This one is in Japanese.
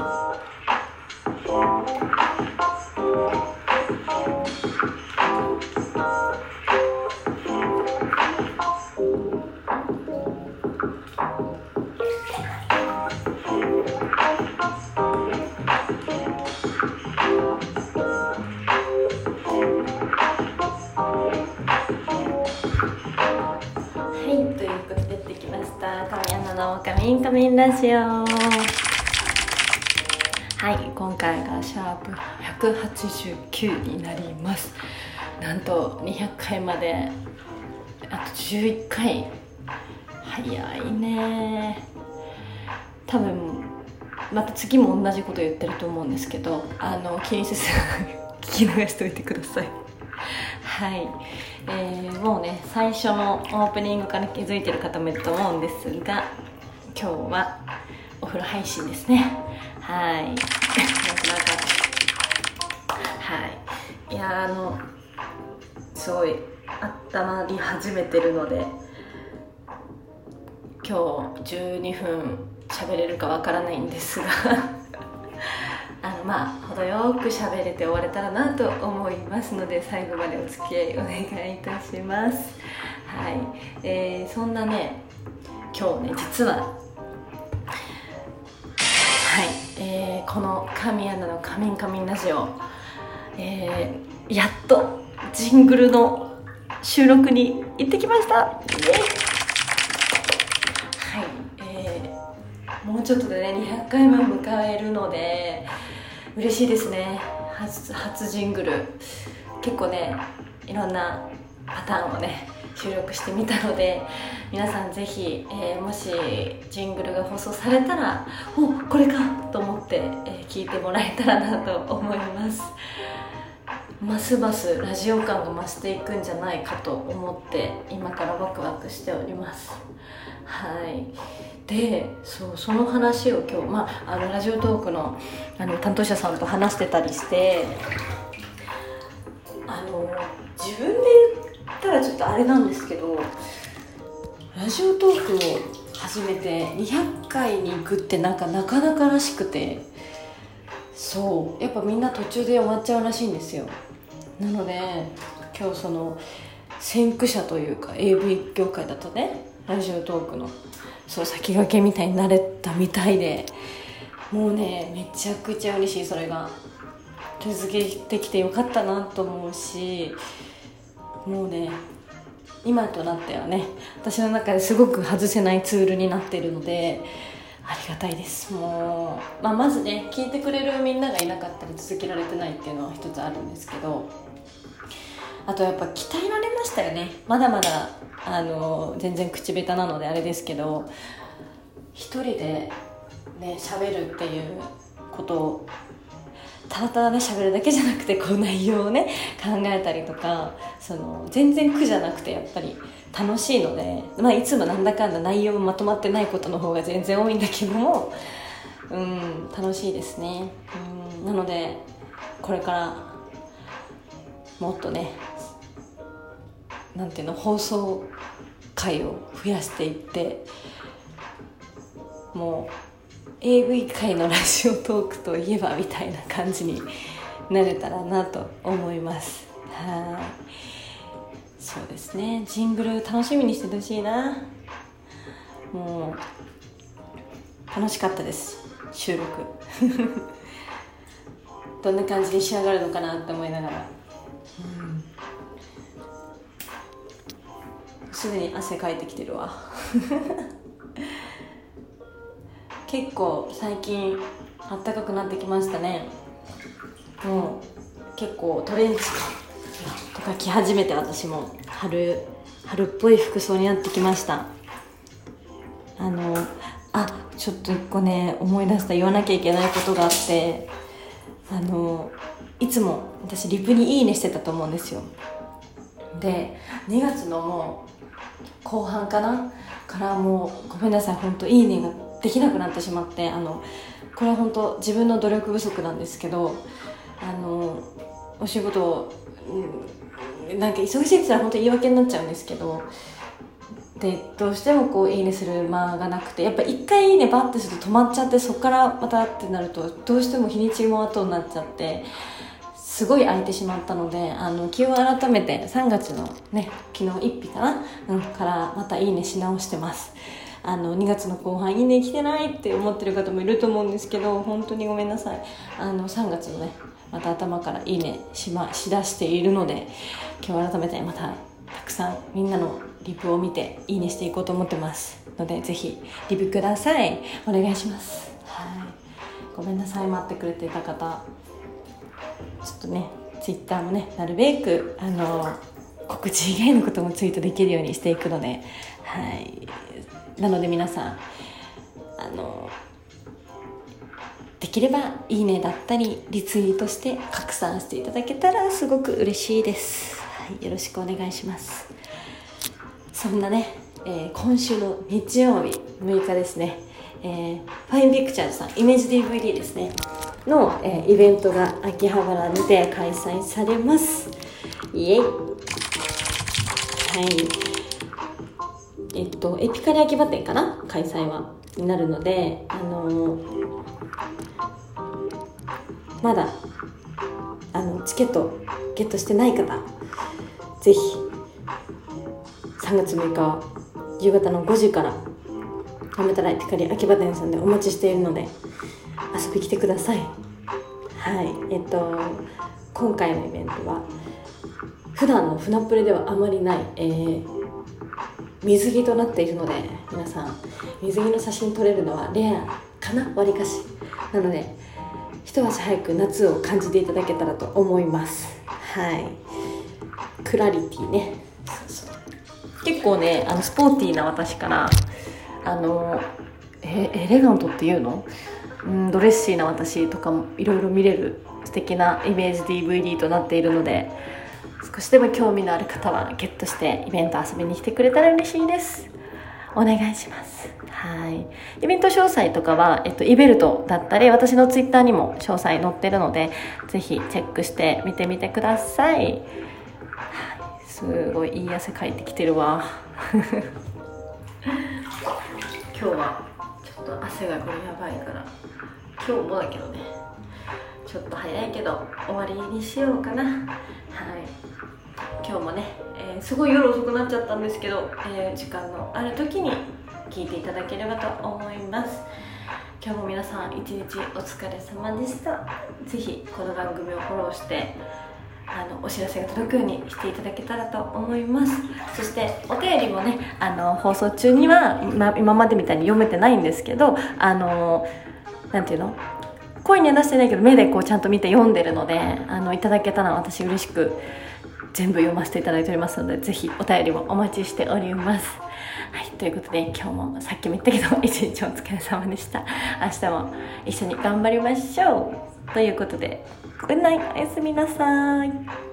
はい、ということでやってきました。神アナのカミンカミンラジオ。はい、今回がシャープ189になります。なんと200回まであと11回早いね。多分また次も同じこと言ってると思うんですけどあの気にせず 聞き流しておいてください。はい、えーもうね最初のオープニングから気づいてる方もいると思うんですが今日はお風呂配信ですね。はい。はい。いやあのすごい温まり始めてるので今日12分喋れるかわからないんですが あのまあ程よく喋れて終われたらなと思いますので最後までお付き合いお願いいたします。はい、えーそんなね今日ね実ははい、えーこの神アナの「カミンカミンラジオ」えーやっとジングルの収録に行ってきました。はい、えーもうちょっとでね200回目を迎えるので嬉しいですね。初初ジングル。結構ねいろんなパターンをね収録してみたので皆さんぜひ、えーもしジングルが放送されたらおこれかと思って、えー聞いてもらえたらなと思います。ますますラジオ感が増していくんじゃないかと思って今からワクワクしております。はい。でそうその話を今日、まあ、あのラジオトークのあの担当者さんと話してたりしてったらちょっとあれなんですけどラジオトークを始めて200回に行くってなんかなかなからしくてそうやっぱみんな途中で終わっちゃうらしいんですよ。なので今日その先駆者というか AV 業界だとねラジオトークのそう先駆けみたいになれたみたいでもうねめちゃくちゃ嬉しいそれが。続けてきてよかったなと思うしもうね今となってはね私の中ですごく外せないツールになってるのでありがたいです。もう、まあ、まずね聞いてくれるみんながいなかったら続けられてないっていうのは一つあるんですけどあとやっぱ鍛えられましたよね。まだまだあの全然口下手なのであれですけど一人でね喋るっていうことをただただね喋るだけじゃなくてこう内容をね考えたりとかその全然苦じゃなくてやっぱり楽しいので、まあ、いつもなんだかんだ内容もまとまってないことの方が全然多いんだけどもうん楽しいですね。うんなのでこれからもっとねなんていうの放送回を増やしていってもう AV 界のラジオトークといえばみたいな感じになれたらなと思います。はい。そうですね。ジングル楽しみにしててほしいな。もう楽しかったです。収録。どんな感じに仕上がるのかなって思いながら。すでに汗かいてきてるわ。結構最近あったかくなってきましたね。もう結構トレンチとか着始めて私も春春っぽい服装になってきました。あのあちょっと一個ね思い出した言わなきゃいけないことがあってあのいつも私リプに「いいね」してたと思うんですよ。で2月のもう後半かな？からもうごめんなさい本当いいねができなくなってしまってあのこれは本当自分の努力不足なんですけどあのお仕事を、うんなんか忙しいって言ったら本当言い訳になっちゃうんですけどでどうしてもこういいねする間がなくてやっぱ一回いいねバッてすると止まっちゃってそこからまたってなるとどうしても日にちも後になっちゃってすごい空いてしまったのであの気を改めて3月のね昨日1日かな、うん、からまたいいねし直してます。あの2月の後半いいね来てないって思ってる方もいると思うんですけど本当にごめんなさい。あの3月のねまた頭からいいねし,、ま、しだしているので今日改めてまたたくさんみんなのリプを見ていいねしていこうと思ってますのでぜひリプください。お願いします。はい。ごめんなさい。待ってくれてた方。ちょっとねツイッターもねなるべくあの告知以外のこともツイートできるようにしていくのではい。なので皆さんあのできればいいねだったりリツイートして拡散していただけたらすごく嬉しいです、はい、よろしくお願いします。そんなね、えー、今週の日曜日6日ですね、えー、ファインピクチャーズさんイメージ DVD ですね。の、えー、イベントが秋葉原にて開催されます。イエイ。はい。えっとエピカリ秋葉店かな？開催は。になるのであのー、まだあのチケットゲットしてない方ぜひ3月6日夕方の5時からやめたらエピカリ秋葉店さんでお待ちしているので遊び来てください。はい。えっと今回のイベントは普段の船プレではあまりない、えー、水着となっているので皆さん水着の写真撮れるのはレアかな？わりかし。なので一足早く夏を感じていただけたらと思います。はい。クラリティね。結構ねあのスポーティーな私からあのえエレガントっていうの？うんドレッシーな私とかもいろいろ見れる素敵なイメージ DVD となっているので少しでも興味のある方はゲットしてイベント遊びに来てくれたら嬉しいです。お願いします。はい。イベント詳細とかは、えっと、イベルトだったり私のツイッターにも詳細載ってるのでぜひチェックして見てみてください、はい、すごいいい汗かいてきてるわ。今日はちょっと汗がこれやばいから。今日もだけどね。ちょっと早いけど終わりにしようかな。今日もね、えー、すごい夜遅くなっちゃったんですけど、えー、時間のある時に聞いていただければと思います。今日も皆さん一日お疲れ様でした。是非この番組をフォローしてあのお知らせが届くようにしていただけたらと思います。そしてお便りもねあの放送中には、ま、今までみたいに読めてないんですけどあの何ていうの？声には出してないけど目でこうちゃんと見て読んでるのであのいただけたら私嬉しく全部読ませていただいておりますのでぜひお便りもお待ちしております。はいということで今日もさっきも言ったけど 一日お疲れ様でした。明日も一緒に頑張りましょう。ということで good night おやすみなさい。